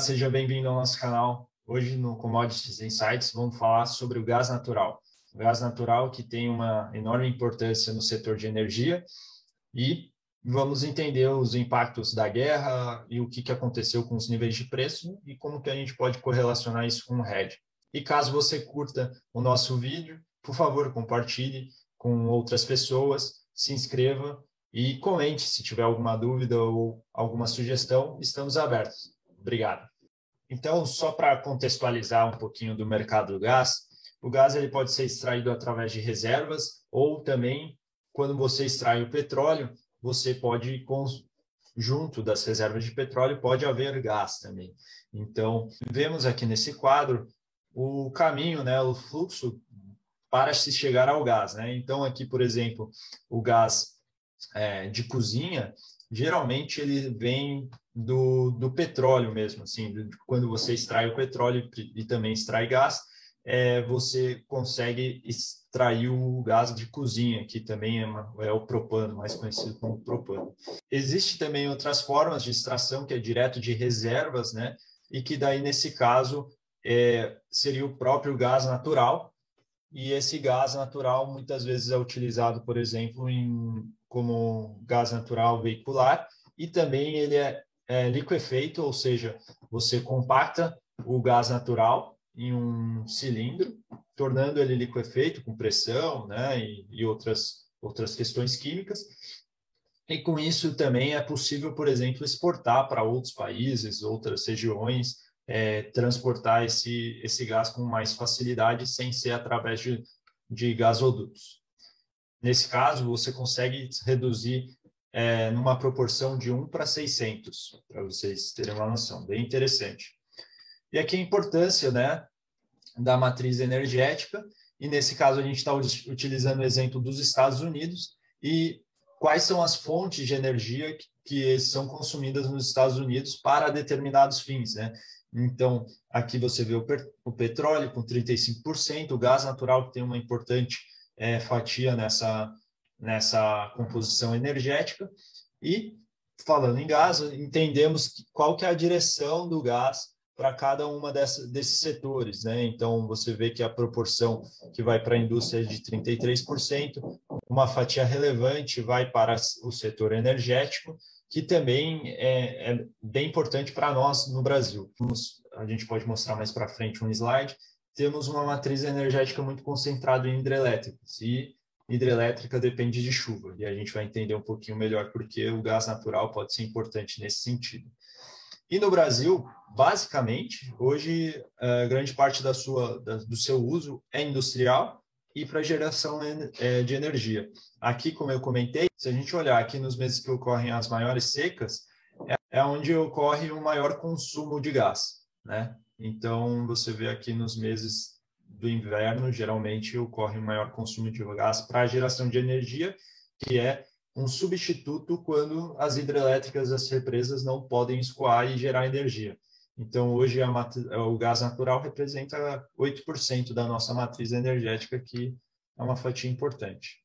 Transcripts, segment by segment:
seja bem-vindo ao nosso canal. Hoje no Commodities Insights vamos falar sobre o gás natural. O gás natural que tem uma enorme importância no setor de energia e vamos entender os impactos da guerra e o que, aconteceu com os níveis de preço e como que a gente pode correlacionar isso com o hedge. E caso você curta o nosso vídeo, por favor, compartilhe com outras pessoas, se inscreva e comente se tiver alguma dúvida ou alguma sugestão, estamos abertos. Obrigado. Então, só para contextualizar um pouquinho do mercado do gás, o gás ele pode ser extraído através de reservas ou também quando você extrai o petróleo, você pode junto das reservas de petróleo pode haver gás também. Então, vemos aqui nesse quadro o caminho, né, o fluxo para se chegar ao gás. Né? Então, aqui, por exemplo, o gás é, de cozinha, geralmente ele vem do, do petróleo mesmo, assim, quando você extrai o petróleo e também extrai gás, é, você consegue extrair o gás de cozinha, que também é, uma, é, o propano, mais conhecido como propano. Existe também outras formas de extração, que é direto de reservas, né? E que daí, nesse caso, é, seria o próprio gás natural, e esse gás natural muitas vezes é utilizado, por exemplo, em, como gás natural veicular, e também ele é, é liquefeito, ou seja, você compacta o gás natural em um cilindro, tornando ele liquefeito com pressão né, e, e outras, outras questões químicas. E com isso também é possível, por exemplo, exportar para outros países, outras regiões, é, transportar esse, esse gás com mais facilidade, sem ser através de, de gasodutos. Nesse caso, você consegue reduzir é, numa proporção de 1 para 600, para vocês terem uma noção, bem interessante. E aqui a importância né, da matriz energética, e nesse caso a gente está utilizando o exemplo dos Estados Unidos, e quais são as fontes de energia que, que são consumidas nos Estados Unidos para determinados fins. Né? Então, aqui você vê o, o petróleo com 35%, o gás natural que tem uma importante é, fatia nessa, nessa composição energética. E, falando em gás, entendemos qual que é a direção do gás para cada uma desses setores. Né? Então, você vê que a proporção que vai para a indústria é de 33%, uma fatia relevante vai para o setor energético, que também é, é bem importante para nós no Brasil. A gente pode mostrar mais para frente um slide. Temos uma matriz energética muito concentrada em hidrelétricas e hidrelétrica depende de chuva e a gente vai entender um pouquinho melhor porque o gás natural pode ser importante nesse sentido. E no Brasil, basicamente, hoje grande parte da sua, da, do seu uso é industrial e para geração é, de energia. Aqui, como eu comentei, se a gente olhar aqui nos meses que ocorrem as maiores secas, é, é onde ocorre o maior consumo de gás, né? Então, você vê aqui nos meses do inverno, geralmente ocorre o maior consumo de gás para a geração de energia, que é um substituto quando as hidrelétricas, as represas não podem escoar e gerar energia. Então, hoje o gás natural representa 8% da nossa matriz energética, que é uma fatia importante.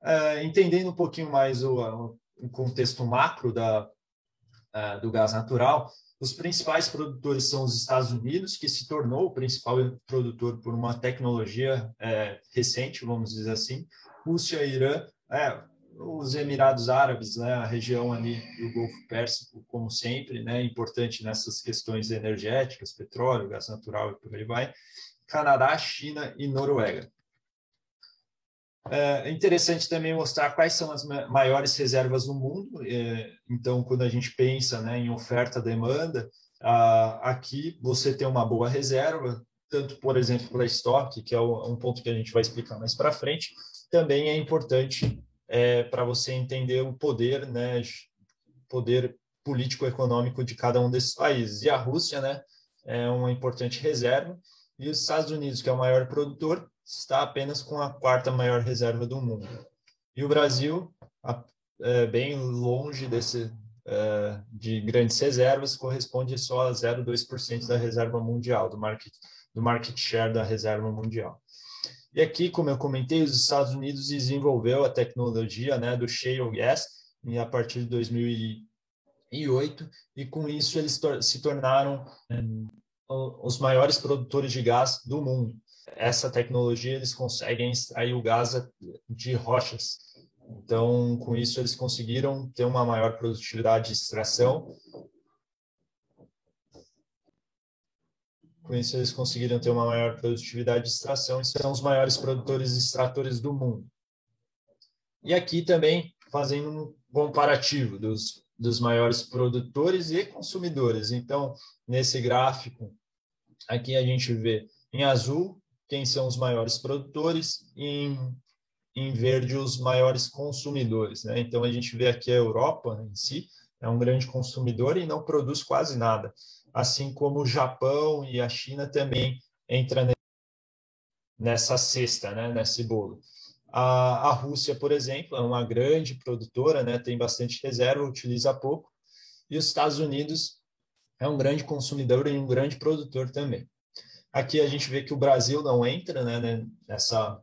Uh, entendendo um pouquinho mais o, o contexto macro da, uh, do gás natural, os principais produtores são os Estados Unidos, que se tornou o principal produtor por uma tecnologia uh, recente, vamos dizer assim. Rússia, Irã, é, os Emirados Árabes, né, a região ali do Golfo Pérsico, como sempre, né, importante nessas questões energéticas, petróleo, gás natural e por aí vai, Canadá, China e Noruega. É interessante também mostrar quais são as maiores reservas no mundo. É, então, quando a gente pensa né, em oferta-demanda, aqui você tem uma boa reserva, tanto, por exemplo, para estoque, que é um ponto que a gente vai explicar mais para frente, também é importante é, para você entender o poder, né, poder político-econômico de cada um desses países. E a Rússia, né, é uma importante reserva, e os Estados Unidos, que é o maior produtor, está apenas com a quarta maior reserva do mundo. E o Brasil, é, bem longe desse, é, de grandes reservas, corresponde só a 0,2% da reserva mundial, do market, do market share da reserva mundial. E aqui, como eu comentei, os Estados Unidos desenvolveu a tecnologia né, do shale gas e a partir de 2000 e com isso eles se tornaram os maiores produtores de gás do mundo. Essa tecnologia eles conseguem extrair o gás de rochas. Então, com isso eles conseguiram ter uma maior produtividade de extração. Com isso eles conseguiram ter uma maior produtividade de extração e são os maiores produtores e extratores do mundo. E aqui também fazendo um comparativo dos, dos maiores produtores e consumidores. Então, nesse gráfico, aqui a gente vê em azul quem são os maiores produtores e em, em verde os maiores consumidores. Né? Então, a gente vê aqui a Europa em si, é um grande consumidor e não produz quase nada. Assim como o Japão e a China também entram nessa cesta, né? nesse bolo. A, a Rússia, por exemplo, é uma grande produtora, né? tem bastante reserva, utiliza pouco. E os Estados Unidos é um grande consumidor e um grande produtor também. Aqui a gente vê que o Brasil não entra né, nessa,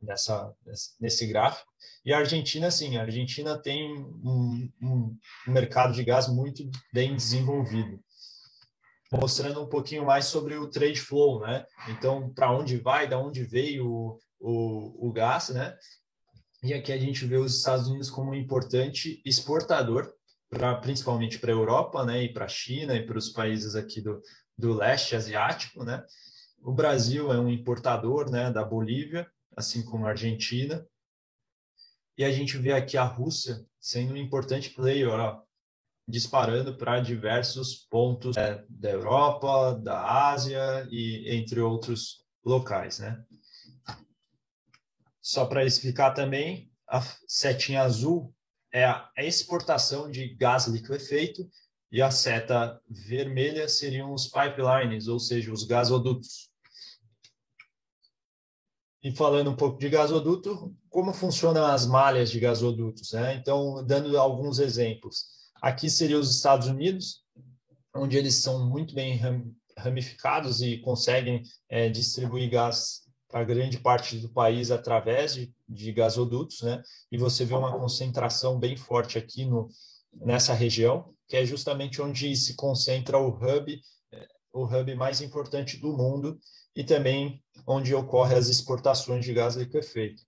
nessa, nesse gráfico. E a Argentina, sim, a Argentina tem um, um, mercado de gás muito bem desenvolvido. Mostrando um pouquinho mais sobre o trade flow, né? Então, para onde vai, da onde veio o, o, o gás, né? E aqui a gente vê os Estados Unidos como um importante exportador, pra, principalmente para a Europa, né? E para a China e para os países aqui do, do leste asiático, né? O Brasil é um importador, né? Da Bolívia, assim como a Argentina. E a gente vê aqui a Rússia sendo um importante player, ó, disparando para diversos pontos é, da Europa, da Ásia e entre outros locais, né? Só para explicar também, a setinha azul é a exportação de gás liquefeito e a seta vermelha seriam os pipelines, ou seja, os gasodutos. E falando um pouco de gasoduto, como funcionam as malhas de gasodutos? Né? Então, dando alguns exemplos. Aqui seriam os Estados Unidos, onde eles são muito bem ramificados e conseguem é, distribuir gás para grande parte do país através de, de gasodutos, né? E você vê uma concentração bem forte aqui no, nessa região, que é justamente onde se concentra o hub, o hub mais importante do mundo e também onde ocorrem as exportações de gás liquefeito.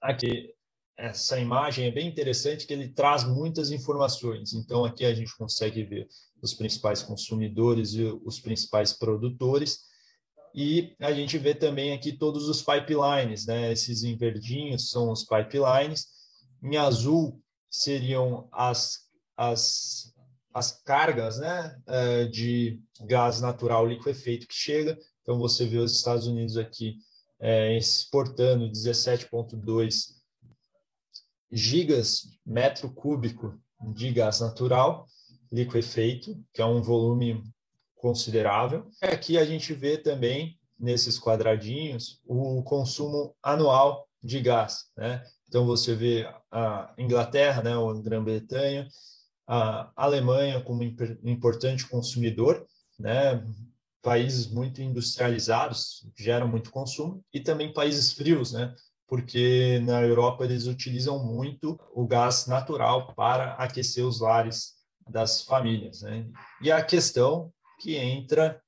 Aqui, essa imagem é bem interessante, que ele traz muitas informações. Então, aqui a gente consegue ver os principais consumidores e os principais produtores, e a gente vê também aqui todos os pipelines, né? Esses em verdinhos são os pipelines, em azul seriam as, as, as cargas né? Eh, de gás natural liquefeito que chega. Então, você vê os Estados Unidos aqui é, exportando 17,2 gigas metro cúbico de gás natural liquefeito, que é um volume considerável. Aqui a gente vê também, nesses quadradinhos, o consumo anual de gás. Né? Então, você vê a Inglaterra, né, ou Grã-Bretanha, a Alemanha como importante consumidor, né? países muito industrializados geram muito consumo, e também países frios, né? porque na Europa eles utilizam muito o gás natural para aquecer os lares das famílias. Né? E a questão que entra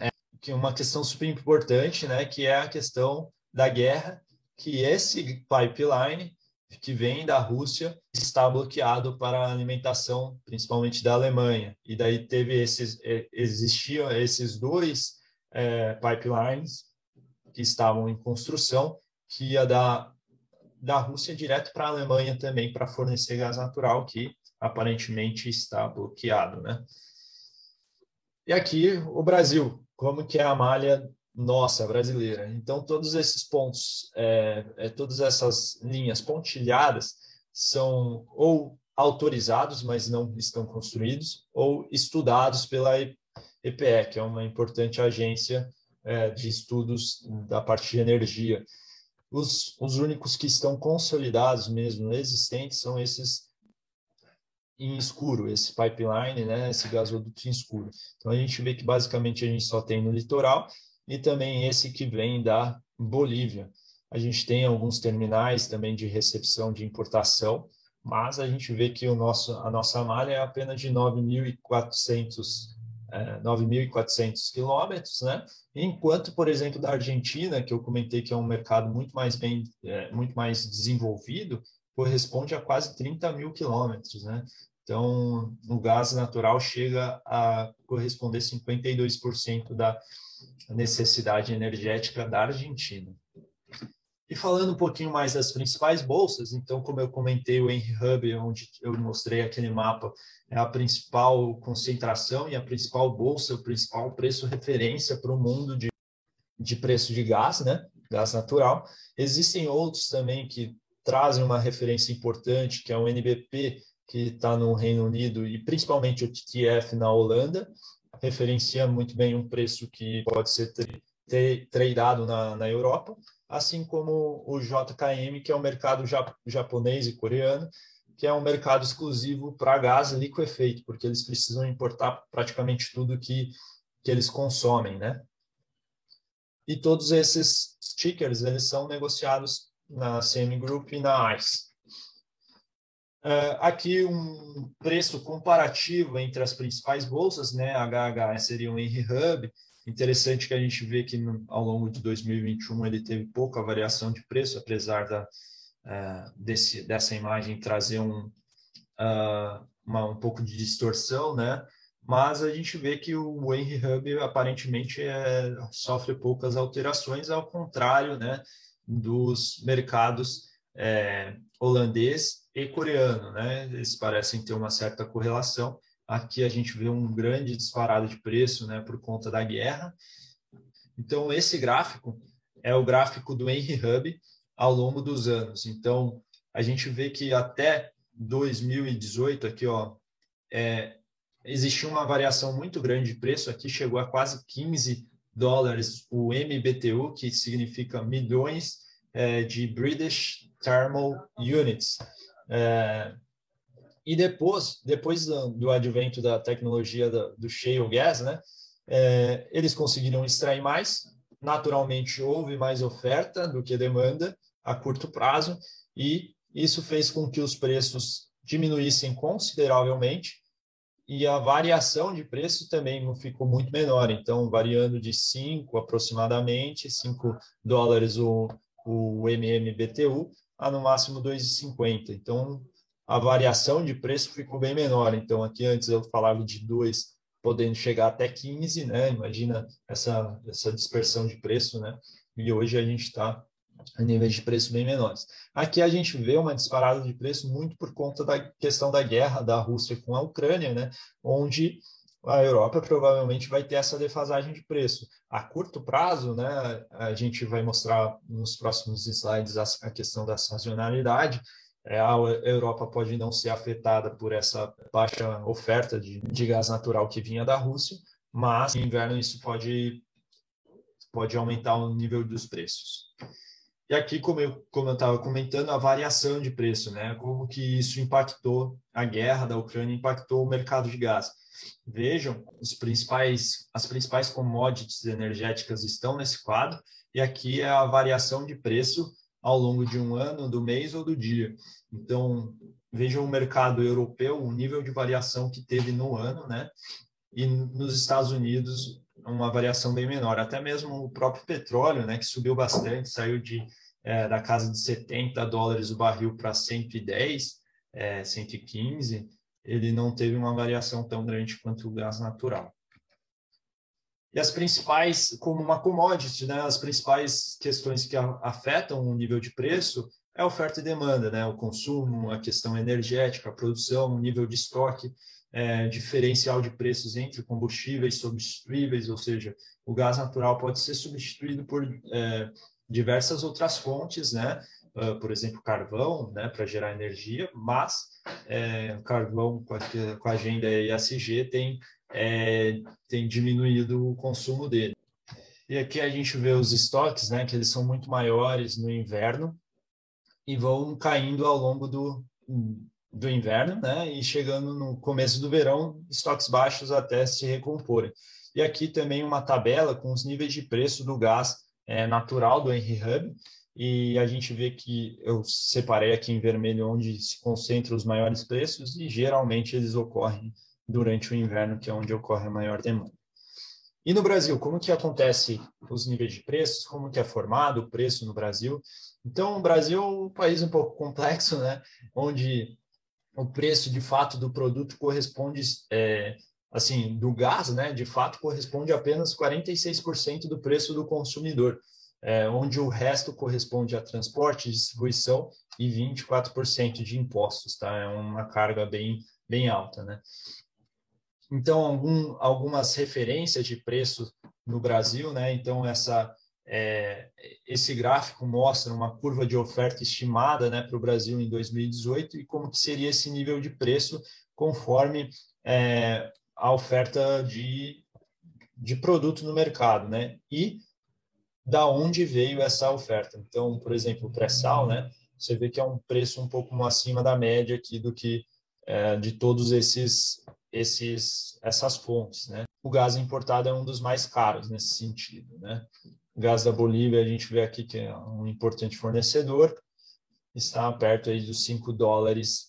é, que uma questão super importante, né, que é a questão da guerra, que esse pipeline que vem da Rússia está bloqueado para a alimentação, principalmente da Alemanha. E daí teve esses, existiam esses dois é, pipelines que estavam em construção, que ia da, da Rússia direto para a Alemanha também para fornecer gás natural, que aparentemente está bloqueado, né? E aqui o Brasil, como que é a malha nossa brasileira. Então todos esses pontos, é, é, todas essas linhas pontilhadas são ou autorizados, mas não estão construídos, ou estudados pela EPE, que é uma importante agência é, de estudos da parte de energia. Os, os únicos que estão consolidados mesmo, existentes, são esses em escuro, esse pipeline, né, esse gasoduto em escuro. Então a gente vê que basicamente a gente só tem no litoral e também esse que vem da Bolívia. A gente tem alguns terminais também de recepção de importação, mas a gente vê que o nosso, a nossa malha é apenas de 9.400 é, 9.400 quilômetros, né? Enquanto, por exemplo, da Argentina, que eu comentei que é um mercado muito mais bem, é, muito mais desenvolvido, corresponde a quase 30 mil quilômetros, né? Então, o gás natural chega a corresponder 52% da necessidade energética da Argentina. E falando um pouquinho mais das principais bolsas, então, como eu comentei, o Henry Hub, onde eu mostrei aquele mapa, é a principal concentração e a principal bolsa, o principal preço referência para o mundo de, de preço de gás, né? Gás natural. Existem outros também que trazem uma referência importante, que é o NBP, que está no Reino Unido, e principalmente o TTF na Holanda, referencia muito bem um preço que pode ser tradeado na, na Europa assim como o JKM, que é o mercado japonês e coreano, que é um mercado exclusivo para gás liquefeito, porque eles precisam importar praticamente tudo que, que eles consomem, né? E todos esses stickers, eles são negociados na CM Group e na ICE. Uh, aqui um preço comparativo entre as principais bolsas, né? HH seria um Henry Hub, Interessante que a gente vê que no, ao longo de 2021 ele teve pouca variação de preço, apesar da, uh, desse, dessa imagem trazer um, uh, uma, um pouco de distorção, né? Mas a gente vê que o Henry Hub aparentemente é, sofre poucas alterações, ao contrário, né? Dos mercados é, holandês e coreano, né? Eles parecem ter uma certa correlação Aqui a gente vê um grande disparado de preço né, por conta da guerra. Então, esse gráfico é o gráfico do Henry Hub ao longo dos anos. Então, a gente vê que até 2018, aqui, ó, é, existiu uma variação muito grande de preço. Aqui chegou a quase 15 dólares o MBTU, que significa milhões é, de British Thermal Units. É, e depois, depois do, advento da tecnologia do, do shale gas, né, é, eles conseguiram extrair mais. Naturalmente, houve mais oferta do que demanda a curto prazo, e isso fez com que os preços diminuíssem consideravelmente e a variação de preço também ficou muito menor. Então, variando de 5 aproximadamente, 5 dólares o, o MMBTU, a no máximo 2,50. Então, a variação de preço ficou bem menor. Então, aqui antes eu falava de 2 podendo chegar até 15, né? Imagina essa, essa dispersão de preço, né? E hoje a gente está a níveis de preço bem menores. Aqui a gente vê uma disparada de preço muito por conta da questão da guerra da Rússia com a Ucrânia, né? Onde a Europa provavelmente vai ter essa defasagem de preço. A curto prazo, né, a gente vai mostrar nos próximos slides a, questão da sazonalidade, é, a Europa pode não ser afetada por essa baixa oferta de, de gás natural que vinha da Rússia, mas no inverno isso pode, pode aumentar o nível dos preços. E aqui, como eu como estava comentando, a variação de preço, né? Como que isso impactou a guerra da Ucrânia, impactou o mercado de gás. Vejam, os principais, as principais commodities energéticas estão nesse quadro, e aqui é a variação de preço ao longo de um ano, do mês ou do dia. Então, vejam o mercado europeu, o nível de variação que teve no ano, né? E nos Estados Unidos, uma variação bem menor. Até mesmo o próprio petróleo, né, que subiu bastante, saiu de é, da casa de 70 dólares o barril para 110, é, 115, ele não teve uma variação tão grande quanto o gás natural. E as principais, como uma commodity, né, as principais questões que afetam o nível de preço é oferta e demanda, né, o consumo, a questão energética, a produção, o nível de estoque, é, diferencial de preços entre combustíveis substituíveis, ou seja, o gás natural pode ser substituído por é, diversas outras fontes, né, uh, por exemplo, carvão, né, para gerar energia, mas é, carvão com a, com a agenda ESG tem é, tem diminuído o consumo dele. E aqui a gente vê os estoques, né, que eles são muito maiores no inverno e vão caindo ao longo do, do inverno, né, e chegando no começo do verão, estoques baixos até se recomporem. E aqui também uma tabela com os níveis de preço do gás é, natural do Henry Hub, e a gente vê que eu separei aqui em vermelho onde se concentram os maiores preços e geralmente eles ocorrem durante o inverno, que é onde ocorre a maior demanda. E no Brasil, como que acontece os níveis de preços? Como que é formado o preço no Brasil? Então, o Brasil é um país um pouco complexo, né? Onde o preço de fato do produto corresponde, é, assim, do gás, né? De fato, corresponde apenas 46% do preço do consumidor, é, onde o resto corresponde a transporte, distribuição e 24% de impostos, tá? É uma carga bem, bem alta, né? Então, algum, algumas referências de preço no Brasil, né? Então, essa, é, esse gráfico mostra uma curva de oferta estimada né, para o Brasil em 2018 e como que seria esse nível de preço conforme é, a oferta de, de produto no mercado, né? E da onde veio essa oferta. Então, por exemplo, o pré-sal, né? Você vê que é um preço um pouco acima da média aqui do que é, de todos esses esses, essas fontes. Né? O gás importado é um dos mais caros nesse sentido. Né? O gás da Bolívia, a gente vê aqui que é um importante fornecedor, está perto aí dos 5 dólares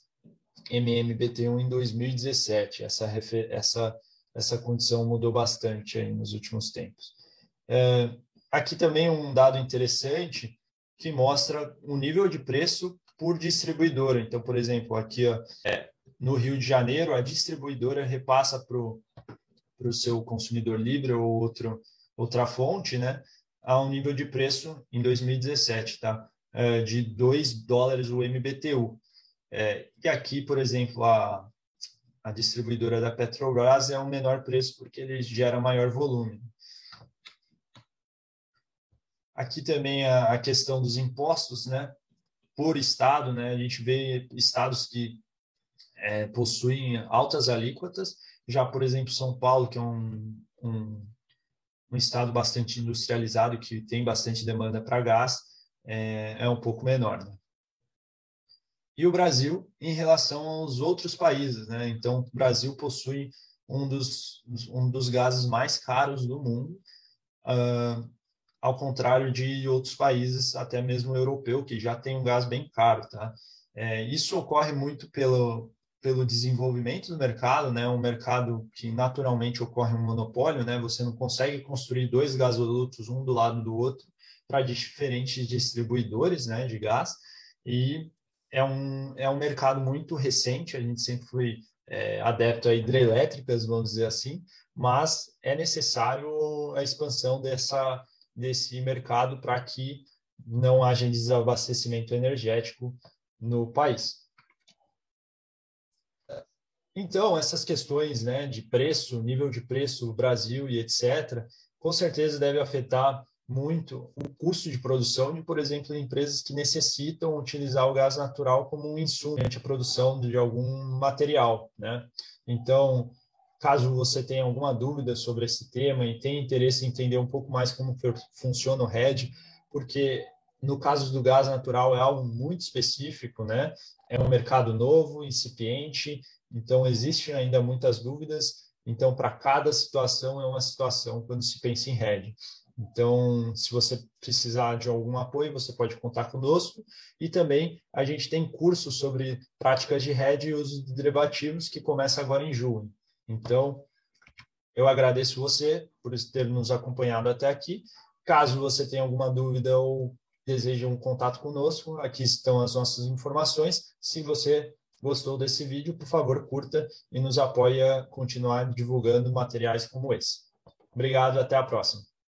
MMBT1 em 2017. Essa, essa, essa condição mudou bastante aí nos últimos tempos. É, aqui também um dado interessante que mostra o nível de preço por distribuidora. Então, por exemplo, aqui ó, é, no Rio de Janeiro, a distribuidora repassa para o seu consumidor livre ou outro, outra fonte, né, a um nível de preço em 2017, tá? É, de 2 dólares o MBTU. É, e aqui, por exemplo, a, a distribuidora da Petrobras é um menor preço porque ele gera maior volume. Aqui também a, a questão dos impostos, né? Por estado, né? A gente vê estados que é, possuem altas alíquotas. Já, por exemplo, São Paulo, que é um, um, um estado bastante industrializado, que tem bastante demanda para gás, é, é, um pouco menor. Né? E o Brasil, em relação aos outros países. Né? Então, o Brasil possui um dos, um dos gases mais caros do mundo, uh, ao contrário de outros países, até mesmo europeu, que já tem um gás bem caro. Tá? É, isso ocorre muito pelo, pelo desenvolvimento do mercado, né? Um mercado que naturalmente ocorre um monopólio, né? Você não consegue construir dois gasodutos um do lado do outro para diferentes distribuidores, né, de gás. E é um é um mercado muito recente. A gente sempre foi é, adepto a hidrelétricas, vamos dizer assim, mas é necessário a expansão dessa desse mercado para que não haja desabastecimento energético no país. Então, essas questões né, de preço, nível de preço, Brasil e etc., com certeza deve afetar muito o custo de produção de, por exemplo, empresas que necessitam utilizar o gás natural como um insumo durante a produção de algum material. Né? Então, caso você tenha alguma dúvida sobre esse tema e tenha interesse em entender um pouco mais como funciona o RED, porque no caso do gás natural é algo muito específico, né? É um mercado novo, incipiente, então, existem ainda muitas dúvidas. Então, para cada situação, é uma situação quando se pensa em RED. Então, se você precisar de algum apoio, você pode contar conosco. E também a gente tem curso sobre práticas de RED e uso de derivativos que começa agora em junho. Então, eu agradeço você por ter nos acompanhado até aqui. Caso você tenha alguma dúvida ou deseje um contato conosco, aqui estão as nossas informações. Se você gostou desse vídeo, por favor, curta e nos apoie a continuar divulgando materiais como esse. Obrigado, até a próxima.